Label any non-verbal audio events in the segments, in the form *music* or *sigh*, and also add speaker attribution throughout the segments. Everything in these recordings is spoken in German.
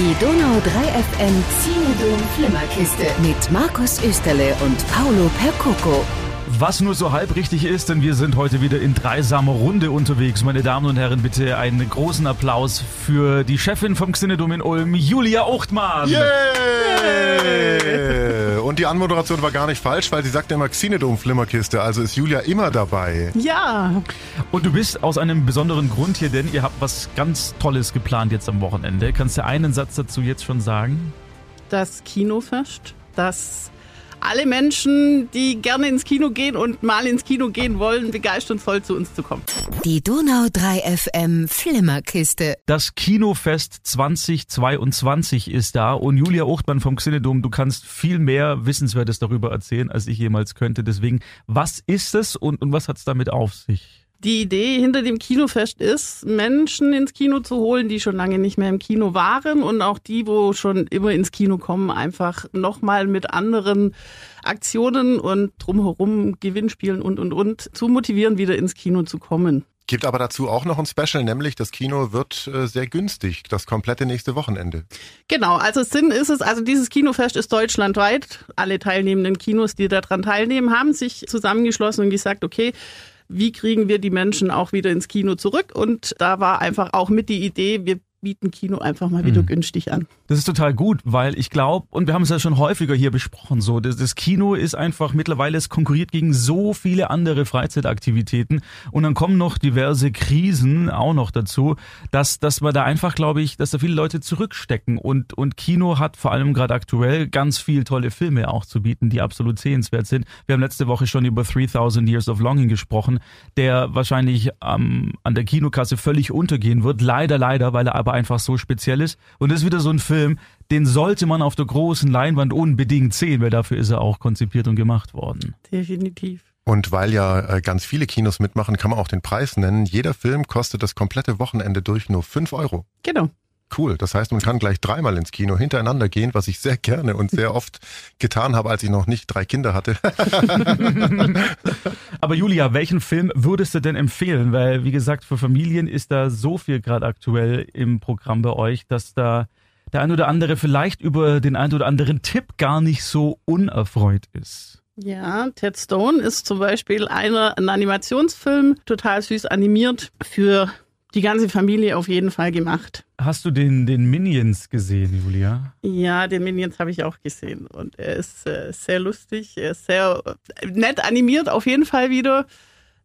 Speaker 1: Die Donau 3 FM Zinedom Flimmerkiste mit Markus Österle und Paolo Percoco.
Speaker 2: Was nur so halb richtig ist, denn wir sind heute wieder in dreisamer Runde unterwegs. Meine Damen und Herren, bitte einen großen Applaus für die Chefin vom Xinedom in Ulm, Julia Uchtmann.
Speaker 3: Yeah! Und die Anmoderation war gar nicht falsch, weil sie sagte immer Xinedom-Flimmerkiste, also ist Julia immer dabei.
Speaker 4: Ja.
Speaker 2: Und du bist aus einem besonderen Grund hier, denn ihr habt was ganz Tolles geplant jetzt am Wochenende. Kannst du einen Satz dazu jetzt schon sagen?
Speaker 4: Das Kinofest, das alle Menschen, die gerne ins Kino gehen und mal ins Kino gehen wollen, begeisterungsvoll zu uns zu kommen.
Speaker 1: Die Donau 3 FM Flimmerkiste.
Speaker 2: Das Kinofest 2022 ist da und Julia Uchtmann vom Xinedom, du kannst viel mehr Wissenswertes darüber erzählen, als ich jemals könnte. Deswegen, was ist es und, und was hat es damit auf sich?
Speaker 4: Die Idee hinter dem Kinofest ist, Menschen ins Kino zu holen, die schon lange nicht mehr im Kino waren und auch die, wo schon immer ins Kino kommen, einfach nochmal mit anderen Aktionen und drumherum Gewinnspielen und, und, und zu motivieren, wieder ins Kino zu kommen.
Speaker 3: Gibt aber dazu auch noch ein Special, nämlich das Kino wird äh, sehr günstig, das komplette nächste Wochenende.
Speaker 4: Genau, also Sinn ist es, also dieses Kinofest ist deutschlandweit. Alle teilnehmenden Kinos, die daran teilnehmen, haben sich zusammengeschlossen und gesagt, okay, wie kriegen wir die Menschen auch wieder ins Kino zurück? Und da war einfach auch mit die Idee, wir bieten Kino einfach mal wieder mhm. günstig an.
Speaker 2: Das ist total gut, weil ich glaube, und wir haben es ja schon häufiger hier besprochen, so, das, das, Kino ist einfach mittlerweile, es konkurriert gegen so viele andere Freizeitaktivitäten und dann kommen noch diverse Krisen auch noch dazu, dass, dass man da einfach, glaube ich, dass da viele Leute zurückstecken und, und Kino hat vor allem gerade aktuell ganz viel tolle Filme auch zu bieten, die absolut sehenswert sind. Wir haben letzte Woche schon über 3000 Years of Longing gesprochen, der wahrscheinlich ähm, an der Kinokasse völlig untergehen wird, leider, leider, weil er aber aber einfach so speziell ist. Und das ist wieder so ein Film, den sollte man auf der großen Leinwand unbedingt sehen, weil dafür ist er auch konzipiert und gemacht worden.
Speaker 4: Definitiv.
Speaker 3: Und weil ja äh, ganz viele Kinos mitmachen, kann man auch den Preis nennen. Jeder Film kostet das komplette Wochenende durch nur 5 Euro.
Speaker 4: Genau.
Speaker 3: Cool. Das heißt, man kann gleich dreimal ins Kino hintereinander gehen, was ich sehr gerne und sehr oft getan habe, als ich noch nicht drei Kinder hatte. *laughs* *laughs*
Speaker 2: Aber Julia, welchen Film würdest du denn empfehlen? Weil, wie gesagt, für Familien ist da so viel gerade aktuell im Programm bei euch, dass da der ein oder andere vielleicht über den ein oder anderen Tipp gar nicht so unerfreut ist.
Speaker 4: Ja, Ted Stone ist zum Beispiel einer, ein Animationsfilm, total süß animiert für die ganze Familie auf jeden Fall gemacht.
Speaker 2: Hast du den, den Minions gesehen, Julia?
Speaker 4: Ja, den Minions habe ich auch gesehen. Und er ist äh, sehr lustig, er ist sehr äh, nett animiert, auf jeden Fall wieder.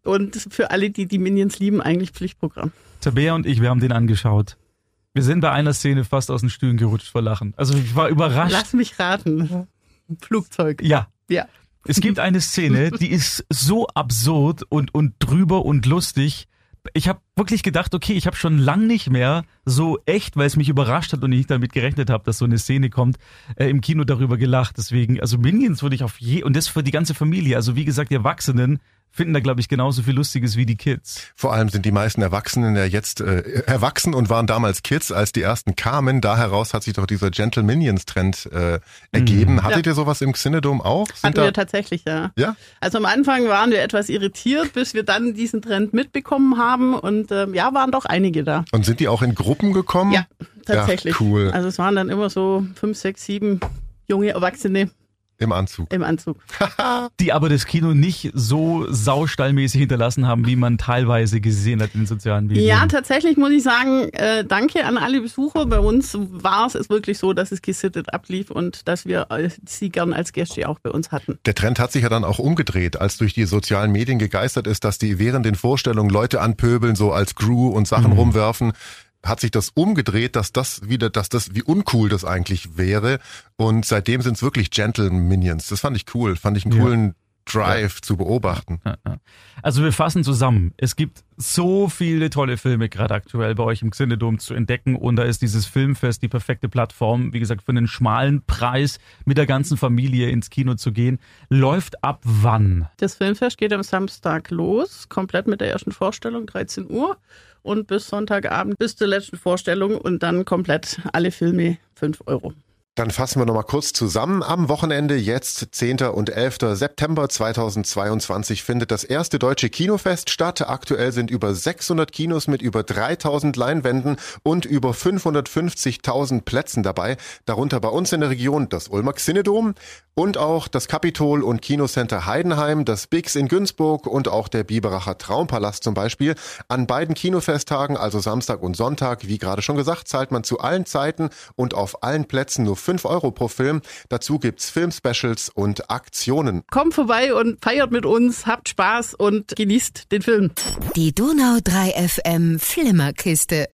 Speaker 4: Und für alle, die die Minions lieben, eigentlich Pflichtprogramm.
Speaker 2: Tabea und ich, wir haben den angeschaut. Wir sind bei einer Szene fast aus den Stühlen gerutscht vor Lachen. Also ich war überrascht.
Speaker 4: Lass mich raten. Flugzeug.
Speaker 2: Ja.
Speaker 4: Ja.
Speaker 2: Es gibt eine Szene, die ist so absurd und, und drüber und lustig ich habe wirklich gedacht, okay, ich habe schon lang nicht mehr so echt, weil es mich überrascht hat und ich nicht damit gerechnet habe, dass so eine Szene kommt, äh, im Kino darüber gelacht. Deswegen, also Minions würde ich auf je und das für die ganze Familie. Also wie gesagt, die Erwachsenen finden da, glaube ich, genauso viel Lustiges wie die Kids.
Speaker 3: Vor allem sind die meisten Erwachsenen ja jetzt äh, erwachsen und waren damals Kids, als die ersten kamen. Da heraus hat sich doch dieser Gentle Minions Trend äh, ergeben. Mhm. Hattet ja. ihr sowas im Xinedom auch?
Speaker 4: Sind Hatten wir tatsächlich, ja.
Speaker 3: Ja?
Speaker 4: Also am Anfang waren wir etwas irritiert, bis wir dann diesen Trend mitbekommen haben und ähm, ja, waren doch einige da.
Speaker 3: Und sind die auch in Gruppen gekommen?
Speaker 4: Ja, tatsächlich.
Speaker 3: Ja, cool.
Speaker 4: Also es waren dann immer so fünf, sechs, sieben junge Erwachsene,
Speaker 3: im Anzug.
Speaker 4: Im Anzug. *laughs*
Speaker 2: die aber das Kino nicht so saustallmäßig hinterlassen haben, wie man teilweise gesehen hat in den sozialen Medien.
Speaker 4: Ja, tatsächlich muss ich sagen, äh, danke an alle Besucher. Bei uns war es wirklich so, dass es gesittet ablief und dass wir äh, sie gern als Gäste auch bei uns hatten.
Speaker 3: Der Trend hat sich ja dann auch umgedreht, als durch die sozialen Medien gegeistert ist, dass die während den Vorstellungen Leute anpöbeln, so als Crew und Sachen mhm. rumwerfen hat sich das umgedreht, dass das wieder, dass das, wie uncool das eigentlich wäre. Und seitdem sind es wirklich Gentle Minions. Das fand ich cool. Fand ich einen coolen. Drive ja. zu beobachten.
Speaker 2: Also wir fassen zusammen. Es gibt so viele tolle Filme gerade aktuell bei euch im Xinedom zu entdecken und da ist dieses Filmfest die perfekte Plattform, wie gesagt, für einen schmalen Preis mit der ganzen Familie ins Kino zu gehen. Läuft ab wann?
Speaker 4: Das Filmfest geht am Samstag los, komplett mit der ersten Vorstellung, 13 Uhr und bis Sonntagabend bis zur letzten Vorstellung und dann komplett alle Filme 5 Euro.
Speaker 3: Dann fassen wir nochmal kurz zusammen. Am Wochenende, jetzt 10. und 11. September 2022, findet das erste deutsche Kinofest statt. Aktuell sind über 600 Kinos mit über 3000 Leinwänden und über 550.000 Plätzen dabei. Darunter bei uns in der Region das Ulmer Xinedom und auch das Kapitol und Kinocenter Heidenheim, das Bix in Günzburg und auch der Biberacher Traumpalast zum Beispiel. An beiden Kinofesttagen, also Samstag und Sonntag, wie gerade schon gesagt, zahlt man zu allen Zeiten und auf allen Plätzen nur 5 Euro pro Film. Dazu gibt's Filmspecials und Aktionen.
Speaker 4: Kommt vorbei und feiert mit uns, habt Spaß und genießt den Film.
Speaker 1: Die Donau 3 FM Flimmerkiste.